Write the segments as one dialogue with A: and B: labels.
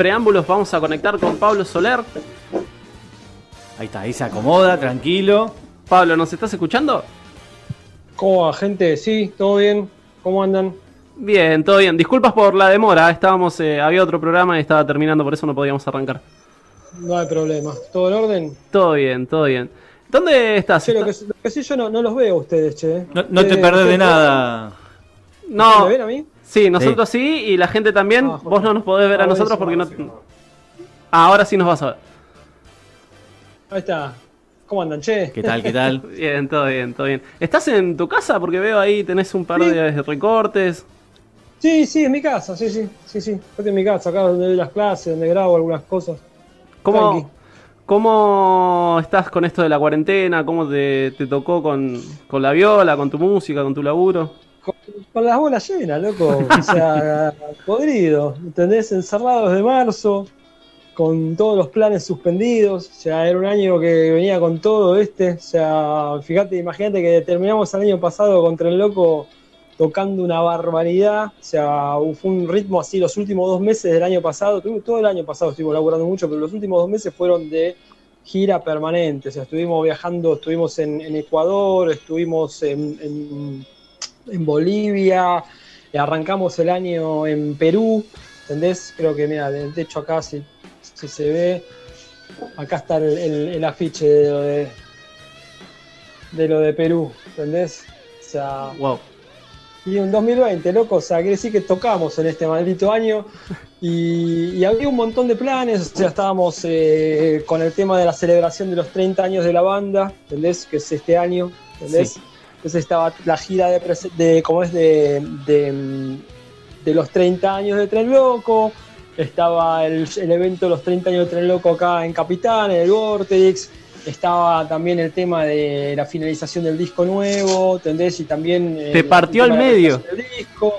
A: preámbulos vamos a conectar con Pablo Soler.
B: Ahí está, ahí se acomoda, tranquilo.
A: Pablo, ¿nos estás escuchando?
C: ¿Cómo va, gente? Sí, todo bien. ¿Cómo andan?
A: Bien, todo bien. Disculpas por la demora. Estábamos, eh, había otro programa y estaba terminando, por eso no podíamos arrancar.
C: No hay problema. ¿Todo en orden?
A: Todo bien, todo bien. ¿Dónde estás?
C: Che, lo, que, lo que sí, yo no, no los veo a ustedes, che.
B: No, no te
C: Eh,
B: perdés de
C: ¿ustedes
B: nada.
A: No,
C: ¿Me ven a mí?
A: Sí, nosotros sí. y la gente también.
C: Ah,
A: Vos no nos podés ver a nosotros porque no. Ah, ahora sí nos vas a ver.
C: Ahí está. ¿Cómo andan, che?
B: ¿Qué tal, qué tal?
A: Bien, todo bien, todo bien. ¿Estás en tu casa? Porque veo ahí tenés un par
C: Sí.
A: de recortes.
C: Sí, sí, en mi casa, sí, sí, sí, sí. Estoy en mi casa, acá donde doy las clases, donde grabo algunas cosas.
A: ¿Cómo,
C: Tranqui.
A: ¿Cómo estás con esto de la cuarentena? ¿Cómo te, te tocó con, con la viola, con tu música, con tu laburo?
C: Con, las bolas llenas, loco. O sea, podrido. ¿Entendés? Encerrados de marzo, con todos los planes suspendidos. O sea, era un año que venía con todo este. O sea, fíjate, imagínate que terminamos el año pasado contra el loco tocando una barbaridad. O sea, fue un ritmo así los últimos dos meses del año pasado. Todo el año pasado estuvimos laburando mucho, pero los últimos dos meses fueron de gira permanente. O sea, estuvimos viajando, estuvimos en, en Ecuador, estuvimos en- en en Bolivia, arrancamos el año en Perú, ¿entendés? Creo que, mira, del techo acá, si, si se ve, acá está el, el- el afiche de lo de, de lo de Perú, ¿entendés? O sea,
A: Wow.
C: y un 2020, loco, o sea, quiere decir que tocamos en este maldito año y, y había un montón de planes, o sea, estábamos eh, con el tema de la celebración de los 30 años de la banda, ¿entendés? Que es este año, ¿entendés?
A: Sí.
C: Entonces estaba la gira de, de ¿cómo es? De, de, de los 30 años de Tren Loco, estaba el, el evento de los 30 años de Tren Loco acá en Capitán, en el Vortex, estaba también el tema de la finalización del disco nuevo, ¿entendés? Y también... eh,
A: Te partió
C: el
A: al medio.
C: del disco.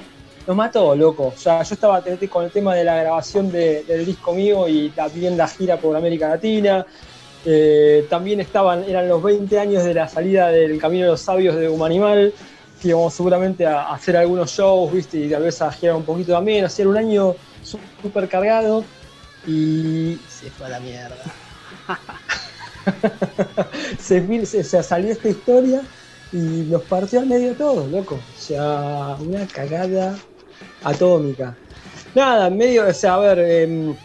C: Nos mató, loco. O sea, yo estaba con el tema de la grabación de- del disco mío y también la gira por América Latina. Eh, también estaban, eran los 20 años de la salida del Camino de los Sabios de Humanimal, que íbamos seguramente a, hacer algunos shows, ¿viste? Y tal vez a girar un poquito también. Era un año súper cargado y se fue a la mierda. se- se salió esta historia y nos partió al medio todo, loco. O sea, una cagada atómica. Nada, en medio, o sea, a ver, em,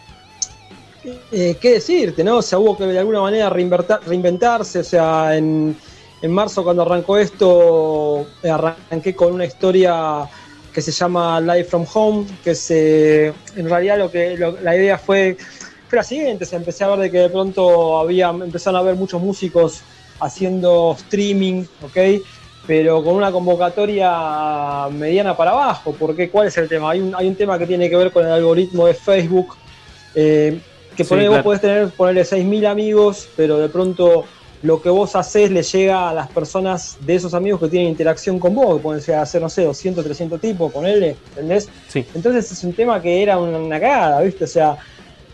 C: eh, ¿qué decirte, no? O sea, hubo que de alguna manera reinventarse, o sea, en, en marzo cuando arrancó esto, eh, arranqué con una historia que se llama Live from Home, que se, en realidad lo que lo- la idea fue, fue la siguiente, se empecé a ver de que de pronto había, empezaron a haber muchos músicos haciendo streaming, ¿ok? Pero con una convocatoria mediana para abajo, porque ¿cuál es el tema? Hay un, hay un tema que tiene que ver con el algoritmo de Facebook, eh, que
A: Sí, claro.
C: vos podés tener, ponerle 6.000 amigos, pero de pronto lo que vos haces le llega a las personas de esos amigos que tienen interacción con vos, que pueden ser, hacer, no sé, 200, 300 tipos, ponele, ¿entendés?
A: Sí.
C: Entonces es un tema que era una, una cagada, ¿viste? O sea,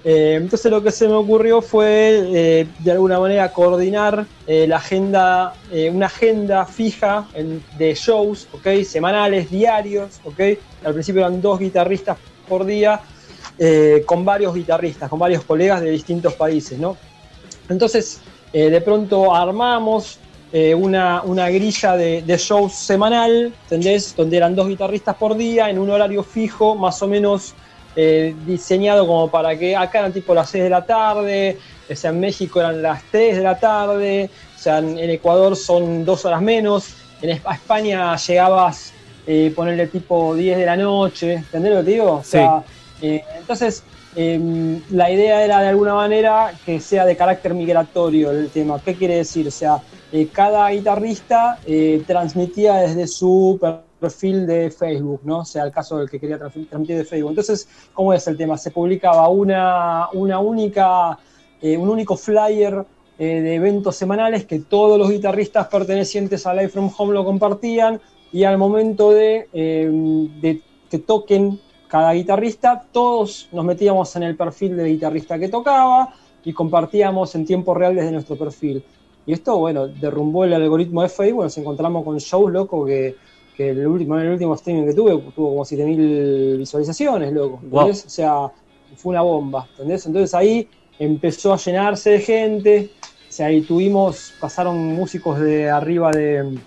C: eh, entonces lo que se me ocurrió fue eh, de alguna manera coordinar eh, la agenda, una agenda fija en- de shows, ¿ok? Semanales, diarios, ¿ok? Al principio eran dos guitarristas por día, eh, con varios guitarristas, con varios colegas de distintos países, ¿no? Entonces, eh, de pronto armamos eh, una, una grilla de, shows semanal, ¿entendés? Donde eran dos guitarristas por día, en un horario fijo, más o menos diseñado como para que acá eran tipo las 6 de la tarde, o sea, en México eran las 3 de la tarde, o sea, en, Ecuador son dos horas menos, en España llegabas, eh, ponerle tipo 10 de la noche, ¿entendés lo que digo? O sea, eh, entonces, eh, la idea era de alguna manera que sea de carácter migratorio el tema. ¿Qué quiere decir? O sea, eh, cada guitarrista eh, transmitía desde su perfil de Facebook, ¿no? O sea, el caso del que quería transmi- transmitir de Facebook. Entonces, ¿cómo es el tema? Se publicaba una, una única, un único flyer de eventos semanales que todos los guitarristas pertenecientes a Live from Home lo compartían y al momento de, eh, de que toquen cada guitarrista, todos nos metíamos en el perfil del guitarrista que tocaba y compartíamos en tiempo real desde nuestro perfil. Y esto, bueno, derrumbó el algoritmo de Facebook, nos encontramos con shows, loco, que, que el último, el último streaming que tuve tuvo como 7.000 visualizaciones, loco. O sea, fue una bomba, ¿entendés? Entonces ahí empezó a llenarse de gente, o sea, ahí tuvimos, pasaron músicos de arriba de,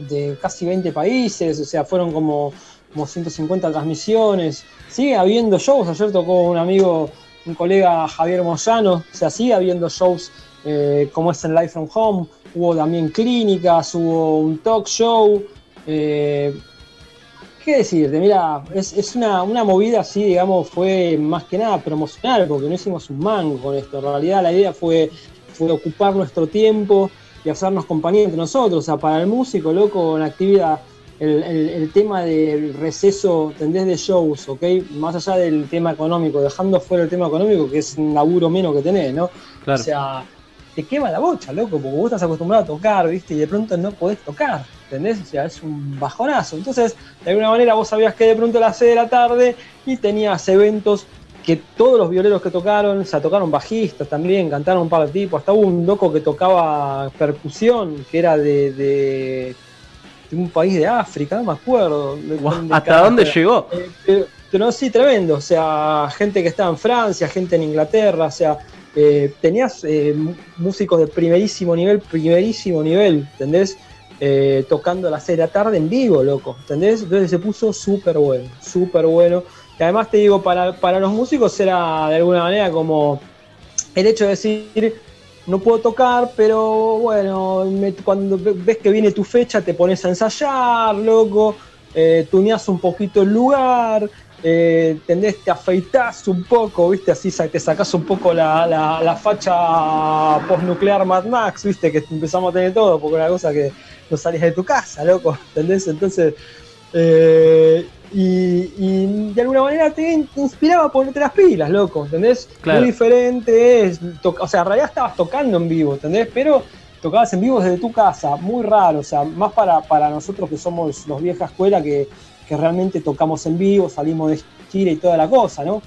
C: de casi 20 países, o sea, fueron como, como 150 transmisiones, sigue habiendo shows, ayer tocó un amigo, un colega Javier Moyano, o sea, sigue habiendo shows eh, como es en Live from Home, hubo también clínicas, hubo un talk show, eh, ¿Qué decirte? Mira, es, una, movida así, digamos, fue más que nada promocional, porque no hicimos un mango con esto. En realidad la idea fue, fue ocupar nuestro tiempo y hacernos compañía entre nosotros. O sea, para el músico, loco, en actividad, el, tema del receso, tendés de shows, ¿ok? Más allá del tema económico, dejando fuera el tema económico, que es un laburo menos que tenés, ¿no?
A: Claro.
C: O sea, te quema la bocha, loco, porque vos estás acostumbrado a tocar, ¿viste? Y de pronto no podés tocar, ¿entendés? O sea, es un bajonazo. Entonces, de alguna manera vos sabías que de pronto a las 6 de la tarde y tenías eventos que todos los violeros que tocaron, o sea, tocaron bajistas también, cantaron un par de tipos, hasta hubo un loco que tocaba percusión, que era de, de, un país de África, no me acuerdo.
A: ¿Hasta dónde llegó?
C: Eh, pero, sí, tremendo, o sea, gente que estaba en Francia, gente en Inglaterra, o sea, eh, tenías eh, músicos de primerísimo nivel, primerísimo nivel, ¿entendés? Eh, tocando a las 6 de la tarde en vivo, loco, ¿entendés? Entonces se puso súper bueno, súper bueno. Y además te digo, para, los músicos era de alguna manera como el hecho de decir, no puedo tocar, pero bueno, cuando ves que viene tu fecha te pones a ensayar, loco, eh, tuneas un poquito el lugar, eh, tendés, te afeitas un poco, ¿viste? Así te sacás un poco la, la, facha postnuclear Mad Max, ¿viste? Que empezamos a tener todo, porque una cosa que no salías de tu casa, loco, ¿entendés? Entonces, eh, y, de alguna manera te, inspiraba a ponerte las pilas, loco, ¿entendés? Muy diferente es, o sea, en realidad estabas tocando en vivo, ¿entendés? Pero tocabas en vivo desde tu casa, muy raro, o sea, más para, para nosotros que somos los vieja escuela que que realmente tocamos en vivo, salimos de gira y toda la cosa, ¿no?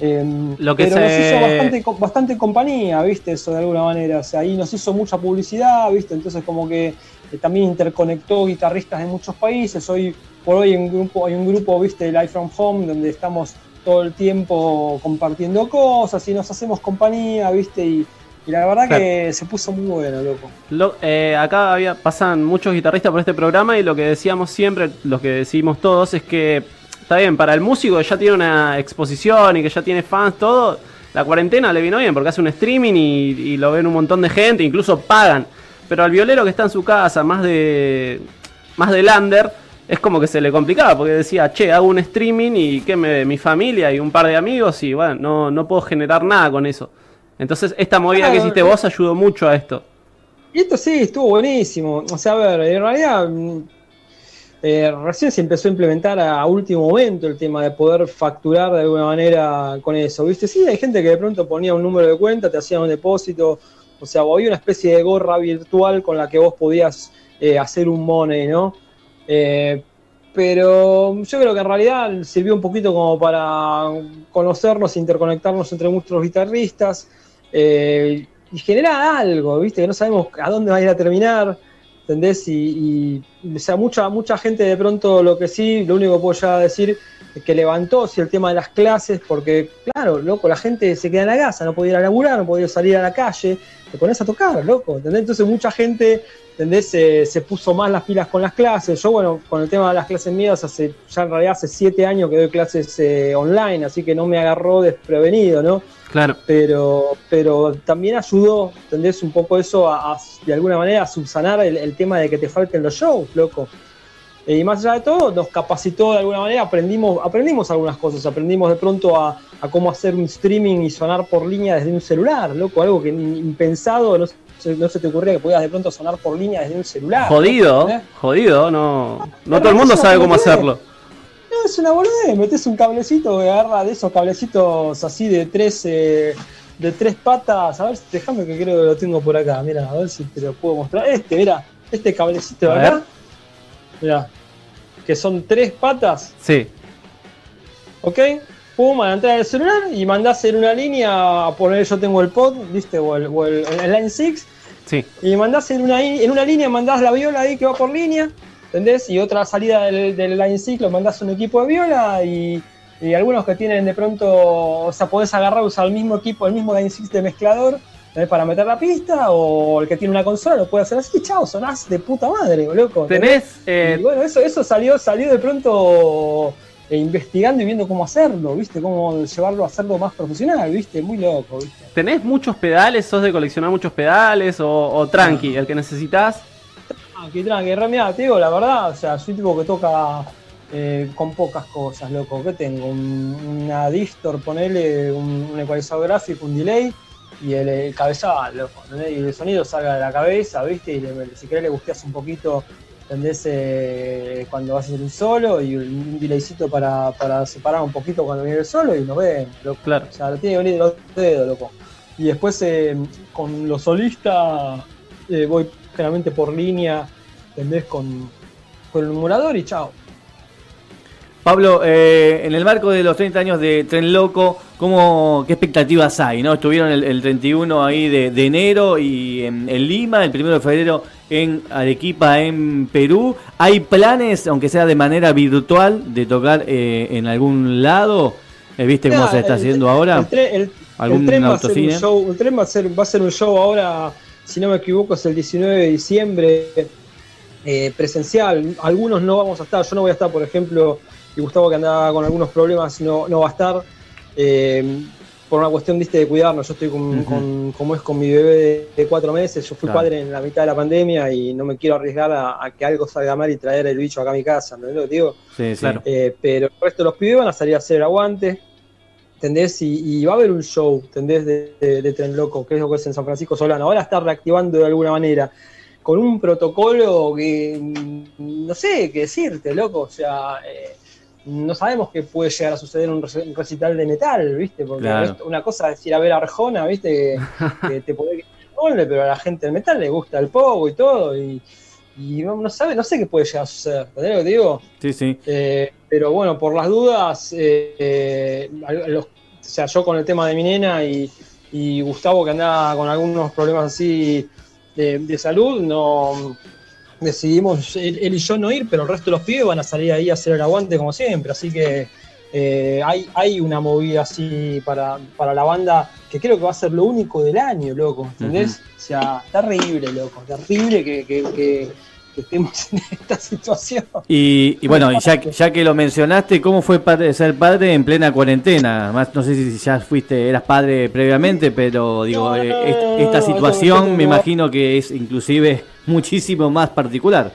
A: Em, Lo que
C: pero nos hizo bastante, bastante, compañía, ¿viste? Eso de alguna manera. O sea, ahí nos hizo mucha publicidad, ¿viste? Entonces como que eh, también interconectó guitarristas de muchos países. Hoy por hoy hay un grupo, hay un grupo, ¿viste? Live from Home, donde estamos todo el tiempo compartiendo cosas y nos hacemos compañía, ¿viste? Y, y la verdad que se puso muy bueno, loco.
A: Eh, acá había, pasan muchos guitarristas por este programa y lo que decíamos siempre, lo que decimos todos, es que está bien, para el músico que ya tiene una exposición y que ya tiene fans, todo, la cuarentena le vino bien porque hace un streaming y, lo ven un montón de gente, incluso pagan. Pero al violero que está en su casa, más de, más de lander, es como que se le complicaba porque decía, che, hago un streaming y que me, mi familia y un par de amigos y bueno, no, no puedo generar nada con eso. Entonces, esta movida que hiciste vos ayudó mucho a esto.
C: Y esto sí, estuvo buenísimo. O sea, a ver, en realidad mm, eh, recién se empezó a implementar a último momento el tema de poder facturar de alguna manera con eso. ¿Viste? Sí, hay gente que de pronto ponía un número de cuenta, te hacía un depósito. O sea, había una especie de gorra virtual con la que vos podías eh, hacer un money, ¿no? Eh, pero yo creo que en realidad sirvió un poquito como para conocernos, interconectarnos entre muchos guitarristas eh, y genera algo, ¿viste? Que no sabemos a dónde va a ir a terminar, ¿entendés? Y, sea, mucha, mucha gente de pronto lo que sí, lo único que puedo ya decir que levantó si el tema de las clases, porque claro, loco, la gente se queda en la casa, no podía ir a laburar, no podía salir a la calle, te pones a tocar, loco, ¿entendés? Entonces mucha gente ¿entendés? Se, puso más las pilas con las clases. Yo, bueno, con el tema de las clases mías, hace, ya en realidad hace siete años que doy clases eh, online, así que no me agarró desprevenido, ¿no?
A: Claro.
C: Pero, pero también ayudó, ¿entendés? Un poco eso a, de alguna manera a subsanar el, tema de que te falten los shows, loco. Eh, y más allá de todo, nos capacitó de alguna manera, aprendimos, aprendimos algunas cosas, aprendimos de pronto a, cómo hacer un streaming y sonar por línea desde un celular, loco, algo que impensado, no no se te ocurría que pudieras de pronto sonar por línea desde un celular.
A: Jodido, jodido, no, no todo el mundo sabe cómo hacerlo.
C: No, es una boludez, metes un cablecito, agarra de esos cablecitos así de tres, eh, de tres patas, a ver, déjame que creo que lo tengo por acá, mira, a ver si te lo puedo mostrar. Este, mira, este cablecito de acá, mira, que son tres patas.
A: Sí.
C: ¿Ok? pum, a la entrada del celular y mandás en una línea a poner yo tengo el pod, ¿viste? O el, Line 6.
A: Sí.
C: Y mandás en una, en una línea, mandás la viola ahí que va por línea, ¿entendés? Y otra salida del, Line 6 lo mandás a un equipo de viola y, y algunos que tienen de pronto, o sea, podés agarrar, usar el mismo equipo, el mismo Line 6 de mezclador ¿tenés para meter la pista, o el que tiene una consola lo puede hacer así, chao, sonás de puta madre, loco.
A: Tenés. Eh,
C: y bueno, eso, eso salió, salió de pronto eh, investigando y viendo cómo hacerlo, ¿viste? Cómo llevarlo a hacerlo más profesional, ¿viste? Muy loco, ¿viste?
A: ¿Tenés muchos pedales? ¿Sos de coleccionar muchos pedales? ¿O, tranqui, el que necesitas?
C: Tranqui, tranqui. Mira, te digo la verdad, o sea, soy tipo que toca eh, con pocas cosas, loco. ¿Qué tengo? una distor, ponele un, un ecualizador gráfico, un delay y el, cabezal, loco. Y el sonido salga de la cabeza, ¿viste? Y si querés le gusteas un poquito ¿entendés? Eh, cuando vas a hacer un solo y un delaycito para, para separar un poquito cuando viene el solo y no ven, loco. Claro. O sea, lo tiene que venir de los dedos, loco. Y después eh, con los solistas eh, voy generalmente por línea, ¿entendés? Con, con el emulador y chao.
B: Pablo, eh, en el marco de los 30 años de Tren Loco, ¿cómo, ¿qué expectativas hay? ¿no? Estuvieron el, 31 ahí de, enero y en, Lima, el 1 de febrero en Arequipa, en Perú. ¿Hay planes, aunque sea de manera virtual, de tocar eh, en algún lado? Eh, ¿Viste cómo se está haciendo ahora?
C: El, tren va a ser un show, el tren va a ser, va a ser un show ahora, si no me equivoco, es el 19 de diciembre. presencial, algunos no vamos a estar, yo no voy a estar, por ejemplo, y Gustavo que andaba con algunos problemas no, no va a estar. Eh, por una cuestión ¿viste, de cuidarnos, yo estoy con, como es con mi bebé de, cuatro meses, yo fui padre en la mitad de la pandemia y no me quiero arriesgar a, que algo salga mal y traer el bicho acá a mi casa, ¿no lo digo?
B: Sí, claro.
C: Eh, pero el resto de los pibes van a salir a hacer el aguante, ¿entendés? Y, va a haber un show, ¿entendés? De, Tren Loco, que es lo que es en San Francisco Solano. Ahora está reactivando de alguna manera, con un protocolo que no sé qué decirte, loco, o sea... Eh, no sabemos qué puede llegar a suceder en un recital de metal, ¿viste? Porque una cosa es ir a ver a Arjona, ¿viste? Que, te puede doble, pero a la gente del metal le gusta el pogo y todo, y, no, sabe, no sé qué puede llegar a suceder, ¿entendés lo que digo?
B: Sí, sí.
C: Eh, pero bueno, por las dudas, eh, o sea, yo con el tema de mi nena y, Gustavo que andaba con algunos problemas así de salud, no decidimos él, y yo no ir, pero el resto de los pibes van a salir ahí a hacer el aguante como siempre. Así que eh, hay, hay una movida así para, para la banda que creo que va a ser lo único del año, loco. ¿Entendés? O sea, terrible, loco. Terrible que, que, estemos en esta situación.
B: Y, bueno, ya, ya que lo mencionaste, ¿cómo fue ser padre en plena cuarentena? Más, no sé si ya fuiste, eras padre previamente, pero digo, esta situación me imagino que es inclusive muchísimo más particular.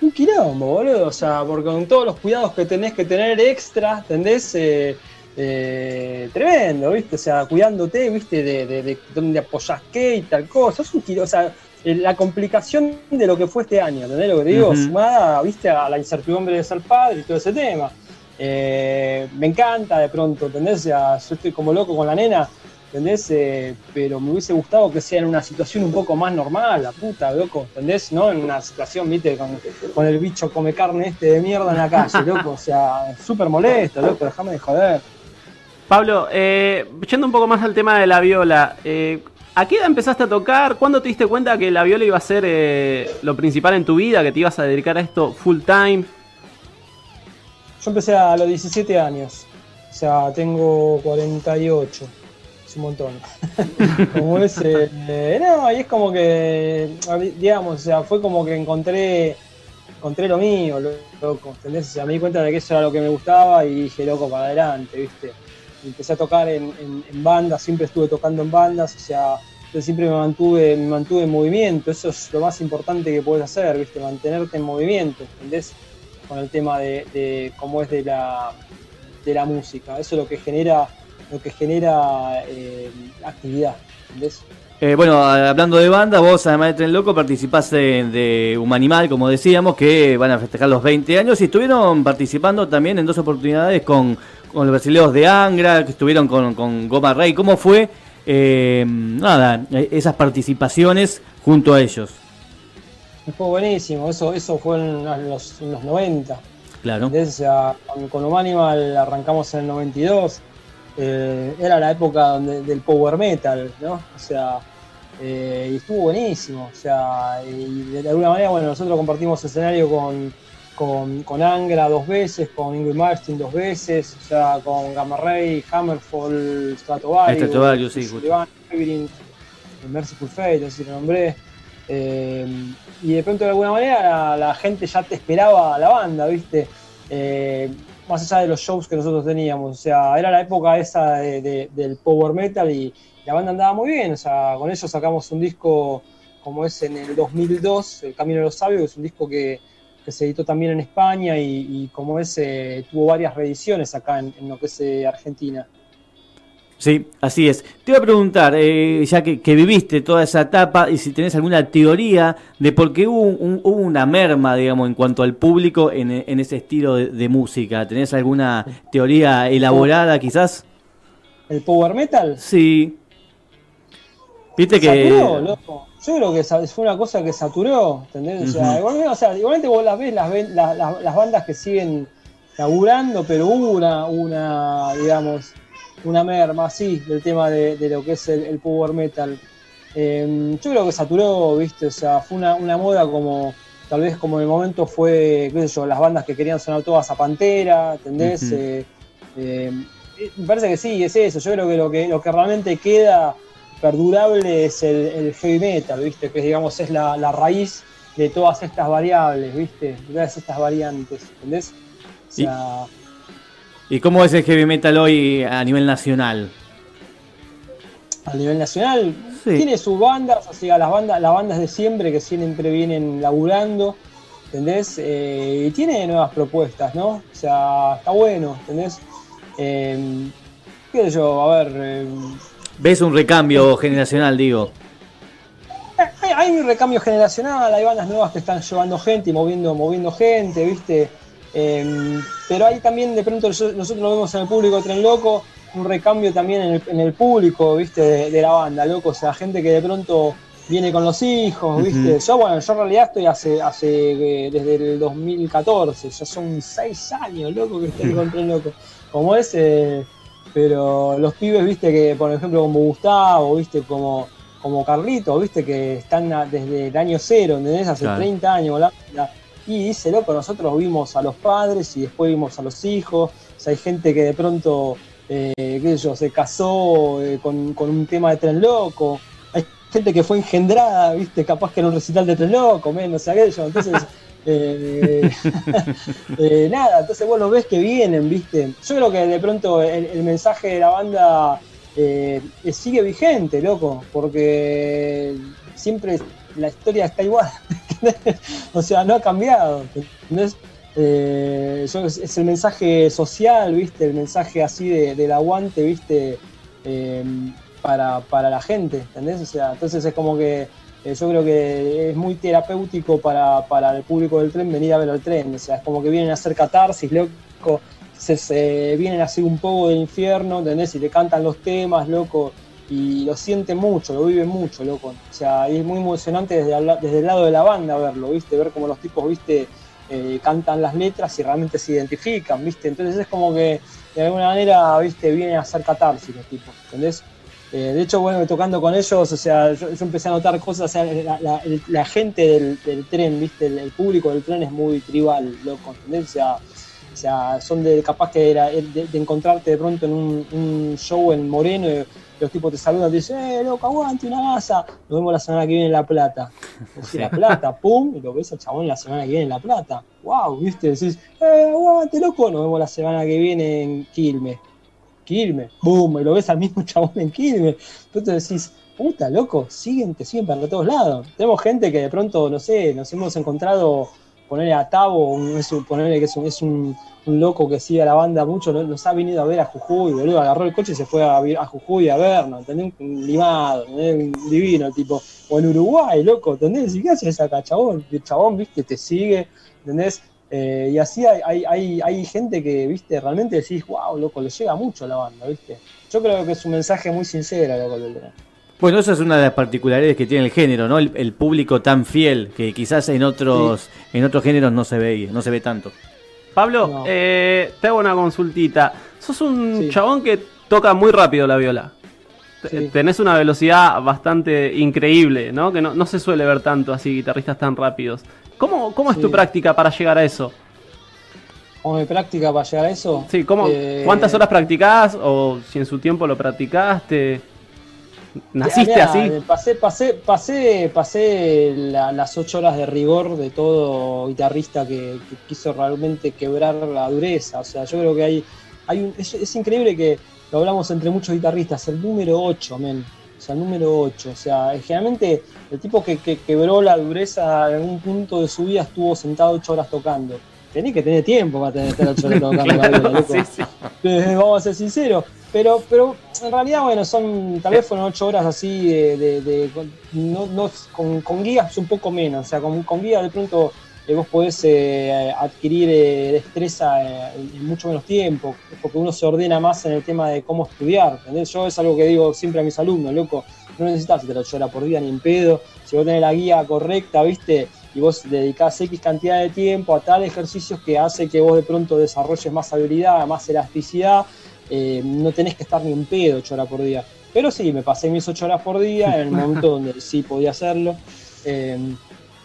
C: Un quilombo, boludo. O sea, porque con todos los cuidados que tenés que tener extra, ¿entendés? Eh, eh, tremendo, ¿viste? O sea, cuidándote, ¿viste? De, de, dónde apoyas qué y tal cosa. Es un quilombo. O sea, eh, la complicación de lo que fue este año, ¿entendés lo que te digo? Sumada, ¿viste? A la incertidumbre de ser padre y todo ese tema. me encanta de pronto, ¿entendés? O sea, yo estoy como loco con la nena ¿entendés? Eh, pero me hubiese gustado que sea en una situación un poco más normal, la puta, loco, ¿entendés? No en una situación, viste, con, el bicho come carne este de mierda en la calle, loco, o sea, súper molesto, loco, déjame de joder.
A: Pablo, eh, yendo un poco más al tema de la viola, eh, ¿a qué edad empezaste a tocar? ¿Cuándo te diste cuenta que la viola iba a ser eh, lo principal en tu vida, que te ibas a dedicar a esto full time?
C: Yo empecé a los 17 años, o sea, tengo 48 un montón. como ese, eh, no, y es como que, digamos, o sea, fue como que encontré, encontré lo mío, loco, ¿entendés? O sea, me di cuenta de que eso era lo que me gustaba y dije, loco, para adelante, ¿viste? empecé a tocar en, bandas, siempre estuve tocando en bandas, o sea, yo siempre me mantuve, me mantuve en movimiento, eso es lo más importante que puedes hacer, ¿viste? Mantenerte en movimiento, ¿entendés? Con el tema de, de cómo es de la, de la música, eso es lo que genera lo que genera eh, actividad.
B: Eh, bueno, hablando de banda, vos además de Tren Loco participás de, Humanimal, como decíamos, que van a festejar los 20 años y estuvieron participando también en dos oportunidades con, los brasileños de Angra, que estuvieron con, Goma Rey. ¿Cómo fue, eh, nada, esas participaciones junto a ellos?
C: Fue buenísimo, eso, eso fue en los, 90.
B: Claro.
C: con, con Humanimal arrancamos en el 92 eh, era la época del power metal, ¿no? O sea, eh, y estuvo buenísimo. O sea, y de alguna manera, bueno, nosotros compartimos escenario con, con, con Angra dos veces, con Ingrid Martin dos veces, o sea, con Gamma Ray, Hammerfall, Stratovarius,
B: Stratovarius, sí,
C: Labyrinth, Merciful Fate, así lo nombré. Eh, y de pronto de alguna manera la, gente ya te esperaba a la banda, ¿viste? Eh, más allá de los shows que nosotros teníamos, o sea, era la época esa del power metal y la banda andaba muy bien, o sea, con ellos sacamos un disco como es en el 2002, El Camino de los Sabios, que es un disco que, se editó también en España y, como es, eh, tuvo varias reediciones acá en, lo que es Argentina.
B: Sí, así es. Te iba a preguntar, eh, ya que, viviste toda esa etapa, y si tenés alguna teoría de por qué hubo, una merma, digamos, en cuanto al público en, ese estilo de, música. ¿Tenés alguna teoría elaborada, quizás?
C: ¿El power metal?
B: Sí. Viste que.
C: Saturó, loco. Yo creo que fue una cosa que saturó, ¿entendés? o, sea, igualmente, vos las ves, las, las, bandas que siguen laburando, pero hubo una, una digamos una merma así del tema de, lo que es el, power metal. Em, yo creo que saturó, ¿viste? O sea, fue una, moda como, tal vez como en el momento fue, qué sé yo, las bandas que querían sonar todas a Pantera, ¿entendés? Eh, em, me parece que sí, es eso. Yo creo que lo que, lo que realmente queda perdurable es el, heavy metal, ¿viste? Que digamos es la, raíz de todas estas variables, ¿viste? De todas estas variantes, ¿entendés? O sea,
B: ¿Y cómo es el heavy metal hoy a nivel nacional?
C: A nivel nacional tiene sus bandas, o sea, las bandas, las bandas de siempre que siempre vienen laburando, ¿entendés? Eh, y tiene nuevas propuestas, ¿no? O sea, está bueno, ¿entendés? Eh, ¿Qué sé yo? A ver. Eh,
B: ¿Ves un recambio generacional, digo?
C: Hay un recambio generacional, hay bandas nuevas que están llevando gente y moviendo, moviendo gente, ¿viste? Em, pero hay también, de pronto, nosotros lo vemos en el público Tren Loco, un recambio también en el, público, ¿viste? De, la banda, loco. O sea, gente que de pronto viene con los hijos, ¿viste? Yo, bueno, yo en realidad estoy hace, hace eh, desde el 2014, ya son seis años, loco, que estoy con Tren Loco. Como ese, pero los pibes, ¿viste? Que, por ejemplo, como Gustavo, ¿viste? Como como Carlito, viste, que están desde el año cero, ¿entendés? Hace 30 años, la, y dice, loco, nosotros vimos a los padres y después vimos a los hijos. O hay gente que de pronto, eh, se casó eh, con, un tema de tren loco. Hay gente que fue engendrada, viste, capaz que en un recital de tren loco, menos aquello. Entonces, eh, nada, entonces vos lo ves que vienen, viste. Yo creo que de pronto el, mensaje de la banda sigue vigente, loco, porque siempre la historia está igual. o sea, no ha cambiado. Eh, es, el mensaje social, ¿viste? El mensaje así de, del aguante, ¿viste? Eh, para, la gente, ¿entendés? O sea, entonces es como que eh, yo creo que es muy terapéutico para, el público del tren venir a ver el tren. O sea, es como que vienen a hacer catarsis, loco. Se, vienen a hacer un poco del infierno, ¿entendés? Y le cantan los temas, loco y lo siente mucho, lo vive mucho, loco. O sea, es muy emocionante desde, desde el lado de la banda verlo, ¿viste? Ver cómo los tipos, ¿viste? Eh, cantan las letras y realmente se identifican, ¿viste? Entonces es como que de alguna manera, ¿viste? Vienen a hacer catarsis los tipos, ¿entendés? Eh, de hecho, bueno, tocando con ellos, o sea, yo, empecé a notar cosas, o sea, la, gente del, tren, ¿viste? El, público del tren es muy tribal, loco, ¿entendés? O sea, son de capaz que era de, encontrarte de pronto en un show en Moreno los tipos te saludan y te dicen, eh, loco, aguante una masa. Nos vemos la semana que viene en La Plata. Decís, La Plata, pum, y lo ves al chabón la semana que viene en La Plata. Wow, viste, decís, eh, aguante, loco. Nos vemos la semana que viene en Quilmes. Quilmes, pum, y lo ves al mismo chabón en Quilmes. Entonces decís, puta, loco, siguen, te siguen para todos lados. Tenemos gente que de pronto, no sé, nos hemos encontrado, ponerle a Tavo, ponerle que es un un loco que sigue a la banda mucho, nos ha venido a ver a Jujuy, boludo, agarró el coche y se fue a, a Jujuy a vernos, ¿entendés? Un limado, Un divino, tipo, o en Uruguay, loco, ¿entendés? ¿Y qué haces acá, chabón? El chabón, viste, te sigue, ¿entendés? Eh, y así hay, hay, hay, gente que, viste, realmente decís, wow, loco, le llega mucho a la banda, viste. Yo creo que es un mensaje muy sincero, loco,
B: bueno, esa es una de las particularidades que tiene el género, ¿no? El, público tan fiel que quizás en otros en otros géneros no se ve no se ve tanto.
A: Pablo, eh, te hago una consultita. Sos un chabón que toca muy rápido la viola. Tenés una velocidad bastante increíble, ¿no? Que no, se suele ver tanto así guitarristas tan rápidos. ¿Cómo, cómo es
C: Sí.
A: tu práctica para llegar a eso?
C: ¿Cómo mi práctica para llegar a eso?
A: Sí, ¿cómo,
C: Eh,
A: ¿cuántas horas practicás? O si en su tiempo lo practicaste. ¿Naciste
C: Mirá,
A: así?
C: eh, Pasé, pasé, pasé, pasé la- las ocho horas de rigor de todo guitarrista que, que quiso realmente quebrar la dureza. O sea, yo creo que hay, hay un, es, es increíble que lo hablamos entre muchos guitarristas, el número 8, men. O sea, el número 8. O sea, generalmente el tipo que, que quebró la dureza en algún punto de su vida estuvo sentado ocho horas tocando. Tenés que tener tiempo para tener estar ocho horas tocando. la viola, loco.
A: sí, sí.
C: Vamos a ser sinceros. Pero, pero en realidad, bueno, son, tal vez fueron ocho horas así de, de- de- no, no- con, con guías un poco menos. O sea, con, con guías de pronto eh, vos podés eh, adquirir eh, destreza eh, en mucho menos tiempo, porque uno se ordena más en el tema de cómo estudiar. ¿entendés? Yo es algo que digo siempre a mis alumnos, loco, no necesitas ocho horas por día ni en pedo. Si vos tenés la guía correcta, ¿viste? Y vos dedicás X cantidad de tiempo a tal ejercicios que hace que vos de pronto desarrolles más habilidad, más elasticidad, eh, no tenés que estar ni en pedo ocho horas por día. Pero sí, me pasé mis ocho horas por día en el momento donde sí podía hacerlo. Eh,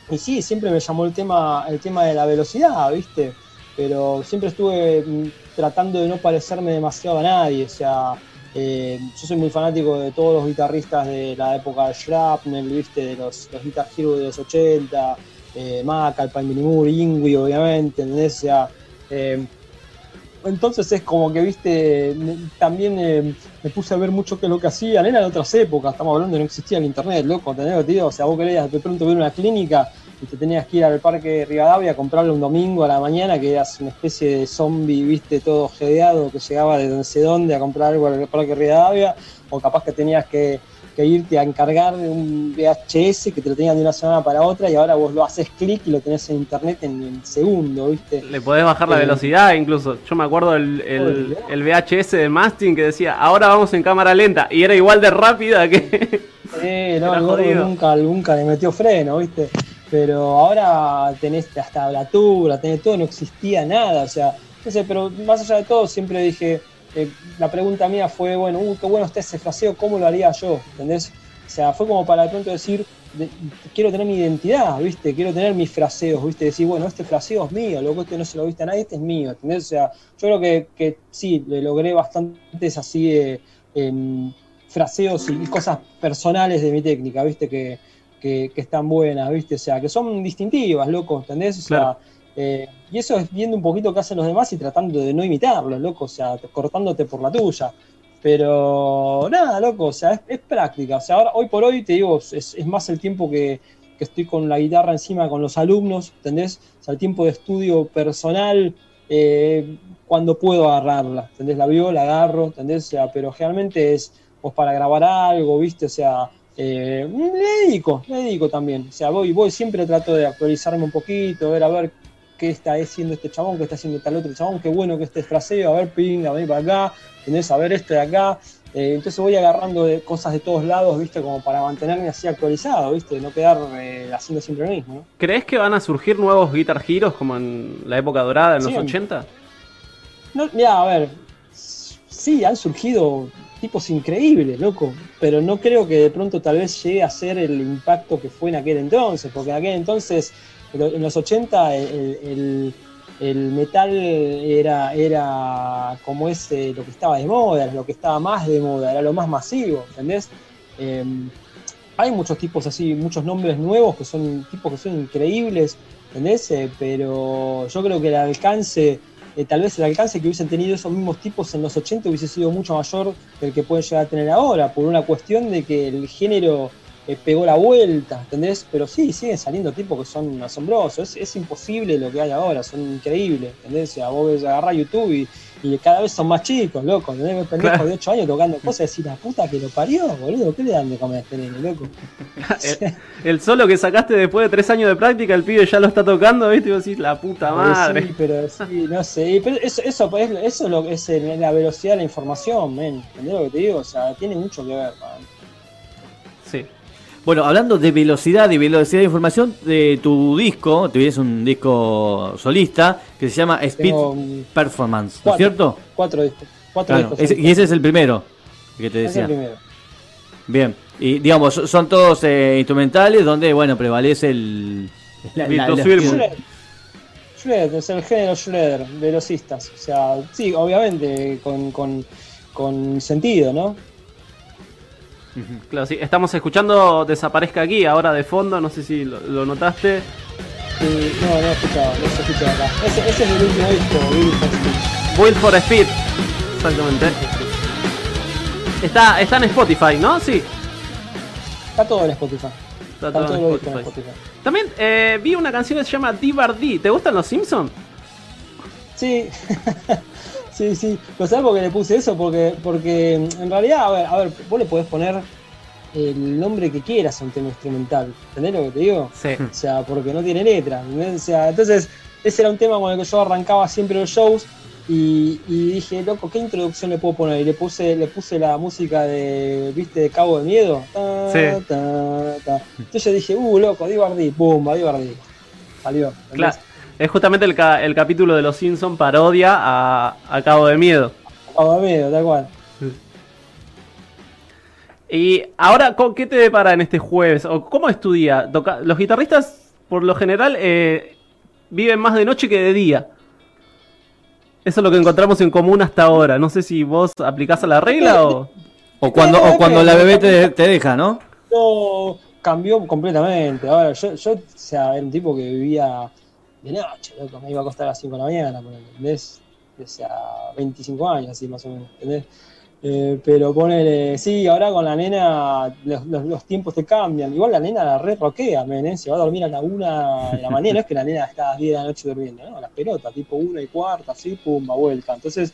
C: y sí, siempre me llamó el tema, el tema de la velocidad, ¿viste? Pero siempre estuve mm, tratando de no parecerme demasiado a nadie. O sea, eh, yo soy muy fanático de todos los guitarristas de la época de Shrapnel, ¿viste? De los, los Guitar Hero de los 80, eh, Maca, Alpine Moore, Ingui, obviamente, ¿entendés? O sea, eh, entonces es como que, viste, también eh, me puse a ver mucho qué es lo que hacían. Eran otras épocas, estamos hablando de no existía el internet, loco, ¿entendés lo que te digo? O sea, vos querías de pronto ver una clínica y te tenías que ir al parque de Rivadavia a comprarle un domingo a la mañana, que eras una especie de zombie, viste, todo jedeado, que llegaba de no sé dónde a comprar algo al parque de Rivadavia, o capaz que tenías que, que irte a encargar de un VHS que te lo tenían de una semana para otra y ahora vos lo haces clic y lo tenés en internet en el segundo, viste.
A: Le podés bajar la
C: Eh,
A: velocidad incluso. Yo me acuerdo el, el, el VHS de Mastin que decía, ahora vamos en cámara lenta. Y era igual de rápida que...
C: Sí, no, el nunca, nunca le metió freno, ¿viste? Pero ahora tenés hasta ablatura, tenés todo, no existía nada, o sea, no sé, pero más allá de todo, siempre dije, eh, la pregunta mía fue, bueno, uh, qué bueno está ese fraseo, ¿cómo lo haría yo? ¿Entendés? O sea, fue como para de pronto decir, de- quiero tener mi identidad, ¿viste? Quiero tener mis fraseos, ¿viste? Decir, bueno, este fraseo es mío, loco, este no se lo viste a nadie, este es mío, ¿entendés? O sea, yo creo que, sí, le logré bastantes así de em, fraseos y cosas personales de mi técnica, ¿viste? Que, que, están buenas, ¿viste? O sea, que son distintivas, loco, ¿entendés? O sea. Eh, y eso es viendo un poquito qué hacen los demás y tratando de no imitarlos, loco, o sea, cortándote por la tuya. Pero nada, loco, o sea, es, práctica. O sea, ahora, hoy por hoy te digo, es, más el tiempo que, que estoy con la guitarra encima con los alumnos, ¿entendés? O sea, el tiempo de estudio personal, eh, cuando puedo agarrarla, ¿entendés? La viola, la agarro, ¿entendés? O sea, pero generalmente es pues para grabar algo, ¿viste? O sea, eh, le dedico, le dedico también. O sea, voy, voy, siempre trato de actualizarme un poquito, ver a ver qué está haciendo este chabón, qué está haciendo tal otro chabón, qué bueno que este fraseo, a ver, ping, a venir para acá, ¿entendés? A ver este de acá. Eh, entonces voy agarrando de cosas de todos lados, ¿viste? Como para mantenerme así actualizado, ¿viste? No quedar eh, haciendo siempre lo mismo, ¿no?
A: ¿Crees que van a surgir nuevos Guitar Heroes como en la época dorada, en los
C: Sí.
A: 80?
C: No, mira, a ver, sí, han surgido tipos increíbles, loco, pero no creo que de pronto tal vez llegue a ser el impacto que fue en aquel entonces, porque en aquel entonces, en los 80, el, el- metal era, era como ese, lo que estaba de moda, lo que estaba más de moda, era lo más masivo, ¿entendés? Eh, hay muchos tipos así, muchos nombres nuevos que son tipos que son increíbles, ¿entendés? Eh, pero yo creo que el alcance, eh, tal vez el alcance que hubiesen tenido esos mismos tipos en los 80 hubiese sido mucho mayor que el que pueden llegar a tener ahora, por una cuestión de que el género eh, pegó la vuelta, ¿entendés? Pero sí, siguen saliendo tipos que son asombrosos, es, es imposible lo que hay ahora, son increíbles, ¿entendés? O sea, vos ves agarrar YouTube y, y cada vez son más chicos, loco, ¿entendés? Pendejos
A: Claro.
C: de 8 años tocando cosas y decís, la puta que lo parió, boludo, ¿qué le dan de comer a este nene, loco?
A: el, el solo que sacaste después de tres años de práctica, el pibe ya lo está tocando, ¿viste? Y vos decís, la puta madre.
C: Sí, pero sí, no sé. Pero eso, eso, pues, eso es lo que es la velocidad de la información, men. ¿Entendés lo que te digo? O sea, tiene mucho que ver, man.
B: Bueno, hablando de velocidad y velocidad de información, de tu disco, tuvieras un disco solista que se llama Speed
C: Tengo
B: Performance, ¿no es cierto?
C: cuatro discos. Cuatro
B: Claro,
C: discos.
B: y ese es el primero que te
C: Ese es el
B: decía.
C: primero.
B: Bien, y digamos, son todos eh, instrumentales donde, bueno, prevalece el, La- la- la-
A: Shredder.
C: Shred. Shred, es el género Shredder, velocistas. O sea, sí, obviamente, con, con, con sentido, ¿no?
A: Claro, sí. Estamos escuchando Desaparezca aquí, ahora de fondo, no sé si lo, lo notaste.
C: Sí, no, no he escuchado, no se escucha acá. Ese, ese es el último disco, Bill Cosby.
A: Build for Speed. Exactamente. Está, está en Spotify, ¿no? Sí.
C: Está todo en Spotify.
A: Está todo en
C: discos en
A: Spotify.
C: Spotify.
A: También eh, vi una canción que se llama D. ¿Te gustan los Simpsons?
C: Sí, sí, sí. ¿Pero sabes por qué le puse eso? Porque, porque mm, en realidad, a ver, a ver, vos le podés poner el nombre que quieras a un tema instrumental. ¿Entendés lo que te digo?
A: Sí.
C: O sea, porque no tiene letra. ¿entendés? O sea, entonces, ese era un tema con el que yo arrancaba siempre los shows. Y, y dije, loco, ¿qué introducción le puedo poner? Y le puse, le puse la música de, ¿viste? De Cabo de Miedo. Ta,
A: Sí.
C: ta, ta. Entonces yo dije, uh, loco, Divardí, pum, Divardí. Salió.
A: Claro. Es justamente el, ca- el capítulo de los Simpsons parodia a, a Cabo de Miedo.
C: Cabo de Miedo, tal cual.
A: Y ahora, ¿co- ¿qué te depara en este jueves? ¿O ¿Cómo es tu día? Toca- los guitarristas, por lo general, eh, viven más de noche que de día. Eso es lo que encontramos en común hasta ahora. No sé si vos aplicás a la regla o...
B: O cuando, o cuando la bebé te, te deja, ¿no?
C: No, cambió completamente. Ahora, yo, yo, o sea, era un tipo que vivía de noche, loco. Me iba a acostar a las 5 de la mañana, ponele, ¿entendés? O sea, 25 años, así más o menos, ¿entendés? Eh, pero ponele, sí, ahora con la nena los, los- los tiempos te cambian. Igual la nena la re roquea, men, ¿eh? se va a dormir a la 1 de la mañana. No es que la nena está a las 10 de la noche durmiendo, ¿no? Las pelotas, tipo 1 y cuarta, así, pum, va vuelta. Entonces,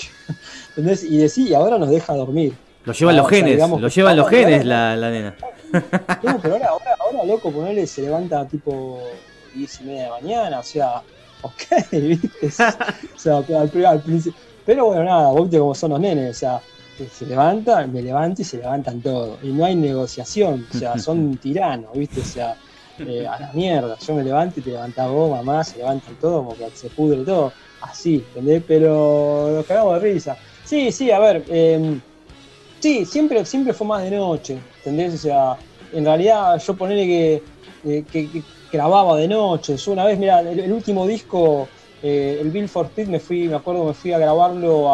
C: ¿entendés? Y decía, y ahora nos deja dormir.
B: Lo llevan
C: Ah,
B: los
C: o sea,
B: genes,
C: digamos
B: lo llevan los
C: Ah,
B: genes la, la nena.
C: No, pero ahora, ahora, ahora, loco, ponerle se levanta tipo 10 y media de la mañana, o sea, ok, ¿viste? O sea, al, pri- al principio. Pero bueno, nada, vos viste cómo son los nenes, o sea, se levanta, me levanto y se levantan todos. Y no hay negociación, o sea, son tiranos, ¿viste? O sea, eh, a la mierda, yo me levanto y te levantás vos, mamá, se levantan todos, como que se pudre todo, así, ¿entendés? Pero nos cagamos de risa. Sí, sí, a ver, eh, Sí, siempre, siempre fue más de noche, ¿entendés? O sea, en realidad yo ponerle que, eh, que- grababa de noche. Yo una vez, mira, el, último disco, eh, el Bill for Speed, me fui, me acuerdo, me fui a grabarlo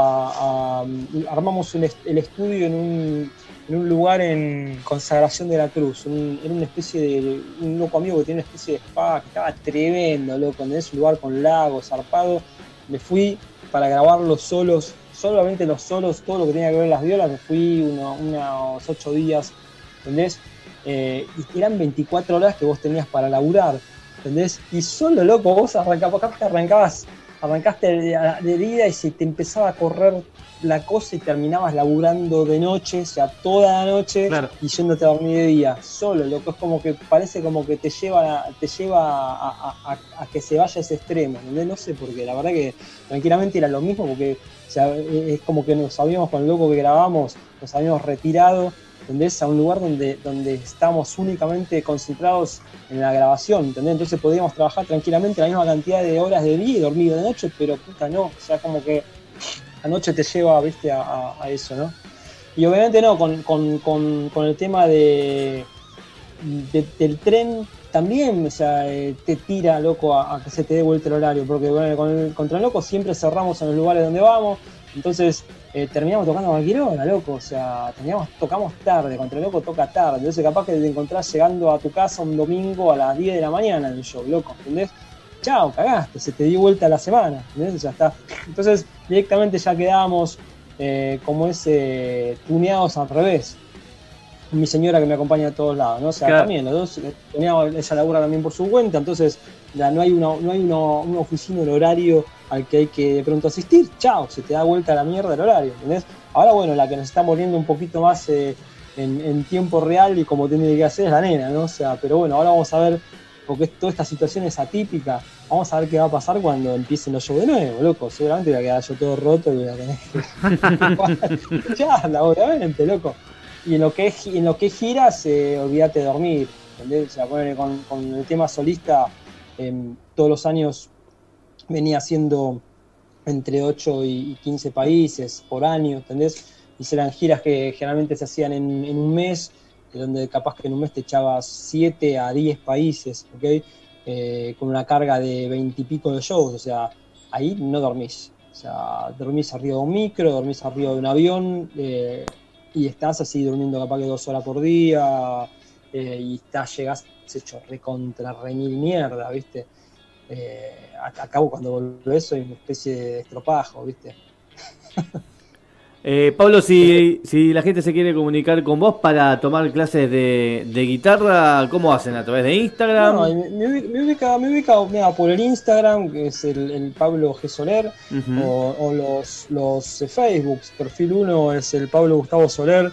C: armamos el estudio en un, en lugar en Consagración de la Cruz. Un, era una especie de, un loco amigo que tiene una especie de spa que estaba tremendo, loco, en ese lugar con lagos, zarpado. Me fui para grabarlo solos, solamente los solos, todo lo que tenía que ver las violas, me fui uno- unos ocho días, ¿entendés? Eh, y eran 24 horas que vos tenías para laburar, ¿entendés? Y solo, loco, vos arrancabas, que arrancabas, arrancaste de, de día y se te empezaba a correr la cosa y terminabas laburando de noche, o sea, toda la noche
A: Claro.
C: y yéndote a dormir de día, solo, loco, es como que parece como que te lleva, te lleva a, a- a- a que se vaya a ese extremo, ¿entendés? No sé por qué, la verdad que tranquilamente era lo mismo porque o sea, eh, es como que nos habíamos con el loco que grabamos, nos habíamos retirado, ¿entendés? A un lugar donde, donde estábamos únicamente concentrados en la grabación, ¿entendés? Entonces podíamos trabajar tranquilamente la misma cantidad de horas de día y dormir de noche, pero puta no, o sea, como que la noche te lleva, a, a- a eso, ¿no? Y obviamente no, con, con- con- con el tema de, de- del tren también, o sea, eh, te tira, loco, a, a que se te dé vuelta el horario, porque bueno, con el contra loco siempre cerramos en los lugares donde vamos, entonces eh, terminamos tocando a cualquier hora, loco, o sea, teníamos, tocamos tarde, contra loco toca tarde, entonces capaz que te encontrás llegando a tu casa un domingo a las 10 de la mañana en el show, loco, ¿entendés? Chao, cagaste, se te dio vuelta la semana, ¿entendés? Ya está. Entonces directamente ya quedamos eh, como ese tuneados al revés mi señora que me acompaña a todos lados, ¿no? O sea,
A: Claro.
C: también, los dos, eh, tenía, ella labura también por su cuenta, entonces ya no hay una, no hay una, una oficina, un horario al que hay que de pronto asistir, chao, se te da vuelta la mierda el horario, ¿entendés? Ahora, bueno, la que nos está poniendo un poquito más eh, en, tiempo real y como tiene que hacer es la nena, ¿no? O sea, pero bueno, ahora vamos a ver, porque toda esta situación es atípica, vamos a ver qué va a pasar cuando empiecen los shows de nuevo, loco, seguramente voy a quedar yo todo roto y voy a tener que escucharla, obviamente, loco. Y en lo que en lo que giras, eh, olvídate de dormir. ¿entendés? O sea, ponele con, con el tema solista, em, todos los años venía haciendo entre 8 y 15 países por año, ¿entendés? Y eran giras que generalmente se hacían en, un mes, de donde capaz que en un mes te echabas 7 a 10 países, ¿ok? eh, con una carga de veintipico de shows, o sea, ahí no dormís. O sea, dormís arriba de un micro, dormís arriba de un avión eh, y estás así durmiendo capaz que dos horas por día eh, y estás, llegás hecho recontra remil mierda, ¿viste? Eh, acabo cuando volvés soy una especie de estropajo, ¿viste?
B: Eh, Pablo, si, si la gente se quiere comunicar con vos para tomar clases de, guitarra, ¿cómo hacen? ¿A través de Instagram?
C: No, me, ubica, me ubica por el Instagram, que es el, Pablo G. Soler, o, los, los Facebook. Perfil 1 es el Pablo Gustavo Soler.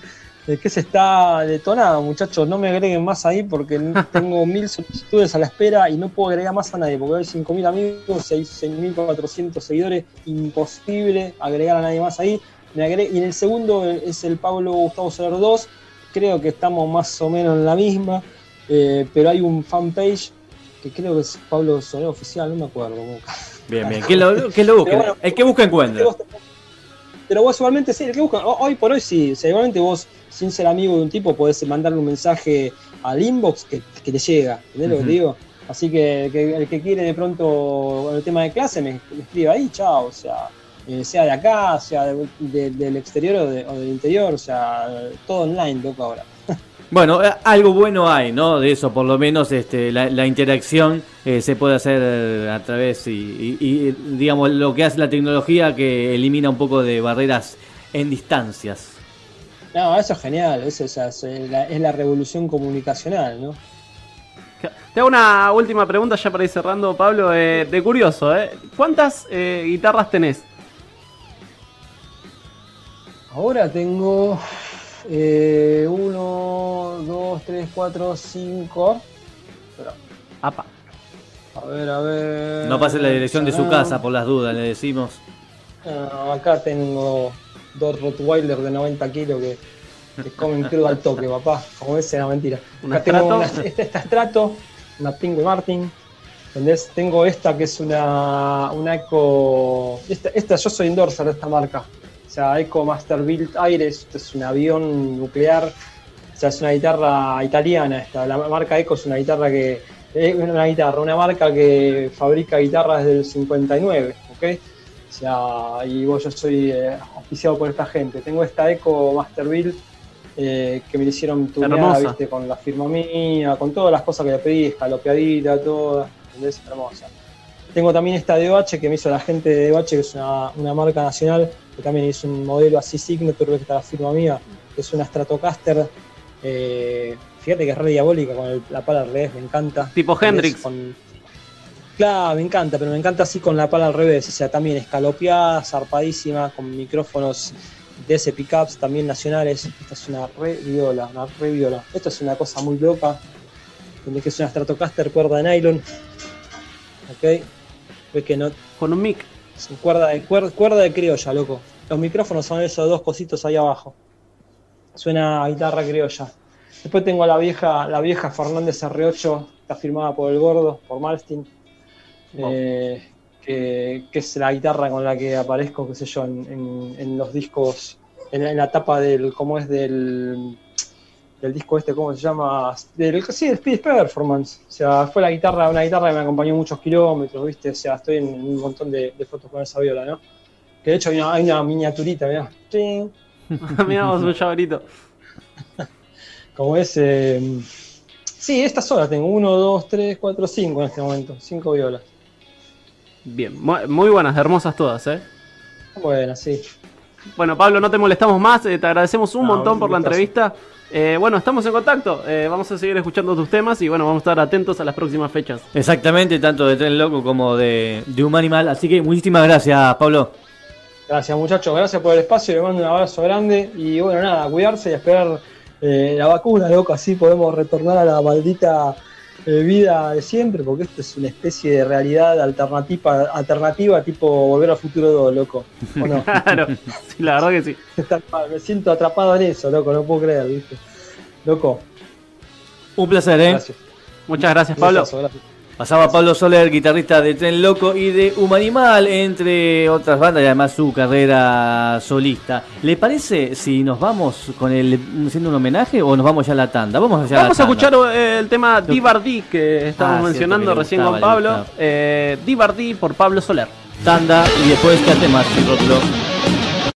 C: El que se está detonado, muchachos. No me agreguen más ahí porque tengo mil solicitudes a la espera y no puedo agregar más a nadie porque hay 5.000 amigos y hay 6.400 seguidores. Imposible agregar a nadie más ahí y en el segundo es el Pablo Gustavo Soler 2. Creo que estamos más o menos en la misma. Eh, pero hay un fanpage que creo que es Pablo Soler Oficial, no me acuerdo.
B: Bien, bien. ¿Qué lo, lo busca? el que busca encuentra.
C: Pero vos igualmente sí, el que busca. Hoy por hoy sí. O igualmente vos, sin ser amigo de un tipo, podés mandarle un mensaje al inbox que, que te llega. ¿Entendés lo que te digo? Así que, el que quiere de pronto el tema de clase me, me escribe ahí, chao. O sea, eh, sea de acá, sea del exterior o, del interior, o sea, todo online, loco, ahora.
B: Bueno, eh, algo bueno hay, ¿no? De eso, por lo menos este, la, interacción eh, se puede hacer a través y, digamos, lo que hace la tecnología que elimina un poco de barreras en distancias.
C: No, eso es genial, eso es, la, revolución comunicacional, ¿no?
A: Te hago una última pregunta ya para ir cerrando, Pablo, de curioso, ¿eh? ¿Cuántas guitarras tenés?
C: Ahora tengo 1, 2, 3, 4, 5.
A: Apa.
C: A ver, a ver.
B: No pase la dirección de su casa por las dudas, le decimos.
C: acá tengo dos Rottweiler de 90 kilos que, que comen crudo al toque, papá. Como ese, no mentira. Acá tengo una, esta, esta Strato, una Penguin Martin. ¿Entendés? Tengo esta que es una, una Eco. Esta, esta, yo soy endorser de esta marca sea, Eco Master Build Aires, esto es un avión nuclear, o sea, es una guitarra italiana esta, la marca Eco es una guitarra que, es una guitarra, una marca que fabrica guitarras desde el 59, ¿ok? O sea, y vos yo soy eh, oficiado por esta gente. Tengo esta Eco Master Build eh, que me hicieron tuneada, viste, con la firma mía, con todas las cosas que le pedí, escalopeadita, toda, ¿entendés? Hermosa. Tengo también esta DOH que me hizo la gente de DOH, que es una, marca nacional, que también hizo un modelo así Signature, que está la firma mía, que es una Stratocaster. Eh, fíjate que es re diabólica con la pala al revés, me encanta.
A: Tipo Hendrix.
C: Claro, me encanta, pero me encanta así con la pala al revés, o sea, también escalopeada, zarpadísima, con micrófonos de ese pickups también nacionales. Esta es una re viola, una re viola. Esto es una cosa muy loca, donde es una Stratocaster cuerda de nylon. Ok, que no.
A: Con un mic.
C: Cuerda de, cuerda, de criolla, loco. Los micrófonos son esos dos cositos ahí abajo. Suena a guitarra criolla. Después tengo la vieja, la vieja Fernández R8, está firmada por el gordo, por Malstein. Eh, que, es la guitarra con la que aparezco, qué sé yo, en, los discos, en, en, la tapa del, ¿cómo es? Del del disco este, ¿cómo se llama? Del, sí, del Speed Performance. O sea, fue la guitarra, una guitarra que me acompañó muchos kilómetros, ¿viste? O sea, estoy en un montón de, fotos con esa viola, ¿no? Que de hecho hay una, miniaturita, mirá.
A: mirá un llaverito.
C: Como ese. Eh, sí, estas horas tengo. Uno, dos, tres, cuatro, cinco en este momento. Cinco violas.
A: Bien, muy buenas, hermosas todas, ¿eh?
C: Buenas, sí.
A: Bueno, Pablo, no te molestamos más. Eh, te agradecemos un montón por la entrevista. Eh, bueno, estamos en contacto. Eh, vamos a seguir escuchando tus temas y bueno, vamos a estar atentos a las próximas fechas.
B: Exactamente, tanto de Tren Loco como de, de Un Animal. Así que muchísimas gracias, Pablo.
C: Gracias, muchachos. Gracias por el espacio. Le mando un abrazo grande. Y bueno, nada, cuidarse y esperar la vacuna, loco. Así podemos retornar a la maldita vida de siempre, porque esto es una especie de realidad alternativa, alternativa tipo Volver al Futuro 2, loco.
A: claro, sí, la verdad que sí.
C: Me siento atrapado en eso, loco, no puedo creer, ¿viste? Loco.
B: Un placer, ¿eh?
A: Muchas gracias, Pablo.
B: Pasaba Pablo Soler, guitarrista de Tren Loco y de Humanimal, entre otras bandas y además su carrera solista. ¿Le parece si nos vamos con el haciendo un homenaje o nos vamos ya a la tanda? Vamos, allá
A: Vamos
B: a, la tanda.
A: escuchar eh, el tema Divardí que estábamos
B: Ah, cierto,
A: mencionando
B: que
A: recién
B: gustaba,
A: con Pablo. Eh, Divardí por Pablo Soler.
B: tanda y después quédate más sin rótulo.